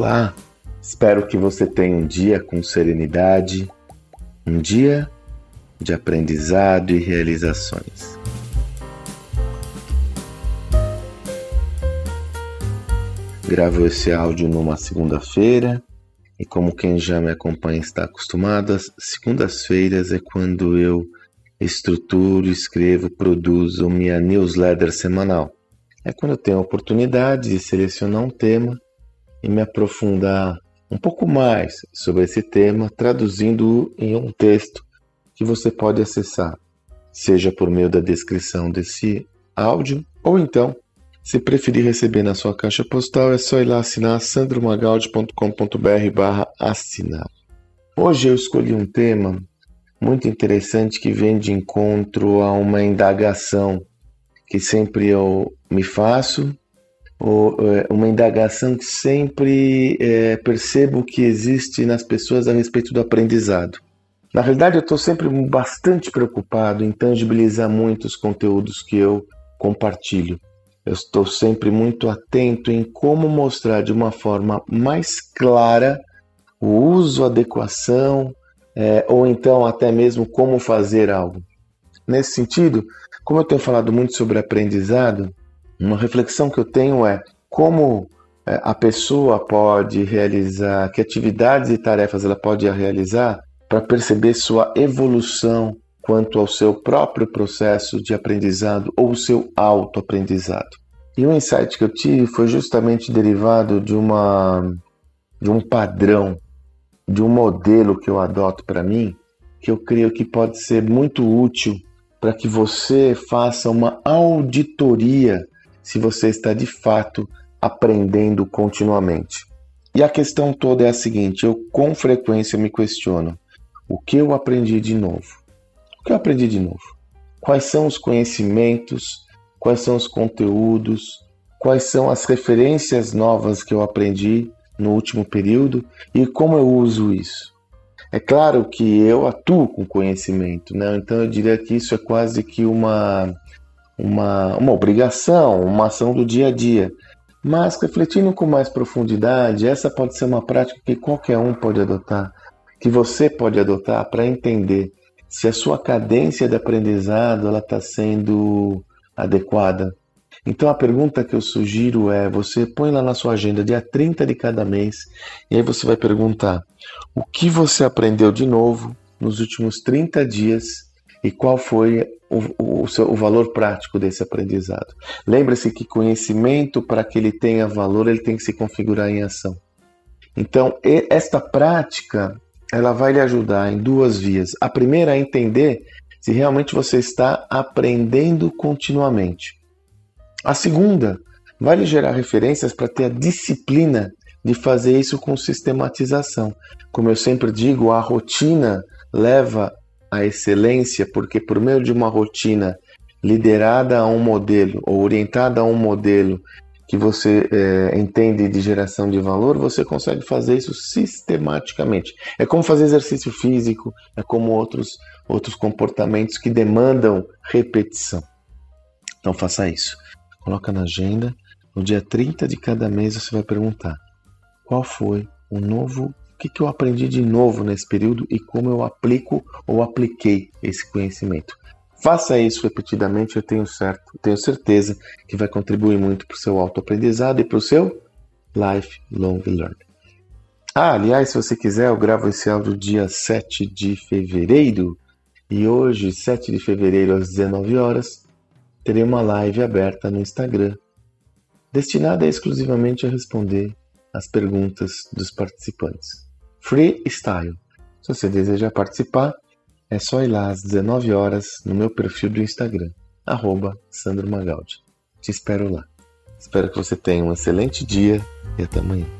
Olá! Espero que você tenha um dia com serenidade, um dia de aprendizado e realizações. Gravo esse áudio numa segunda-feira e, como quem já me acompanha está acostumado, as segundas-feiras é quando eu estruturo, escrevo, produzo minha newsletter semanal. É quando eu tenho a oportunidade de selecionar um tema e me aprofundar um pouco mais sobre esse tema, traduzindo-o em um texto que você pode acessar, seja por meio da descrição desse áudio ou então, se preferir receber na sua caixa postal, é só ir lá assinar sandromagaldi.com.br barra assinar. Hoje eu escolhi um tema muito interessante que vem de encontro a uma indagação que sempre eu me faço, uma indagação que sempre é, percebo que existe nas pessoas a respeito do aprendizado. Na realidade, eu estou sempre bastante preocupado em tangibilizar muitos conteúdos que eu compartilho. Eu estou sempre muito atento em como mostrar de uma forma mais clara o uso, adequação, é, ou então até mesmo como fazer algo. Nesse sentido, como eu tenho falado muito sobre aprendizado, uma reflexão que eu tenho é como é, a pessoa pode realizar, que atividades e tarefas ela pode realizar para perceber sua evolução quanto ao seu próprio processo de aprendizado ou seu autoaprendizado. E o insight que eu tive foi justamente derivado de uma de um padrão de um modelo que eu adoto para mim, que eu creio que pode ser muito útil para que você faça uma auditoria se você está de fato aprendendo continuamente. E a questão toda é a seguinte: eu com frequência me questiono o que eu aprendi de novo? O que eu aprendi de novo? Quais são os conhecimentos? Quais são os conteúdos? Quais são as referências novas que eu aprendi no último período e como eu uso isso. É claro que eu atuo com conhecimento, né? então eu diria que isso é quase que uma, uma, uma obrigação, uma ação do dia a dia. Mas refletindo com mais profundidade, essa pode ser uma prática que qualquer um pode adotar, que você pode adotar para entender se a sua cadência de aprendizado ela está sendo adequada, então a pergunta que eu sugiro é: você põe lá na sua agenda dia 30 de cada mês e aí você vai perguntar o que você aprendeu de novo nos últimos 30 dias e qual foi o, o, seu, o valor prático desse aprendizado. Lembre-se que conhecimento, para que ele tenha valor, ele tem que se configurar em ação. Então, esta prática ela vai lhe ajudar em duas vias. A primeira é entender se realmente você está aprendendo continuamente. A segunda vai lhe gerar referências para ter a disciplina de fazer isso com sistematização. Como eu sempre digo, a rotina leva à excelência, porque por meio de uma rotina liderada a um modelo ou orientada a um modelo que você é, entende de geração de valor, você consegue fazer isso sistematicamente. É como fazer exercício físico, é como outros, outros comportamentos que demandam repetição. Então faça isso. Coloca na agenda. No dia 30 de cada mês você vai perguntar qual foi o novo, que, que eu aprendi de novo nesse período e como eu aplico ou apliquei esse conhecimento. Faça isso repetidamente, eu tenho certo, tenho certeza que vai contribuir muito para o seu autoaprendizado e para o seu lifelong learning. Ah, aliás, se você quiser, eu gravo esse áudio dia 7 de fevereiro. E hoje, 7 de fevereiro, às 19 horas, terei uma live aberta no Instagram, destinada exclusivamente a responder as perguntas dos participantes. Freestyle. Se você deseja participar, é só ir lá às 19 horas no meu perfil do Instagram, arroba Sandro Magaldi. Te espero lá. Espero que você tenha um excelente dia e até amanhã.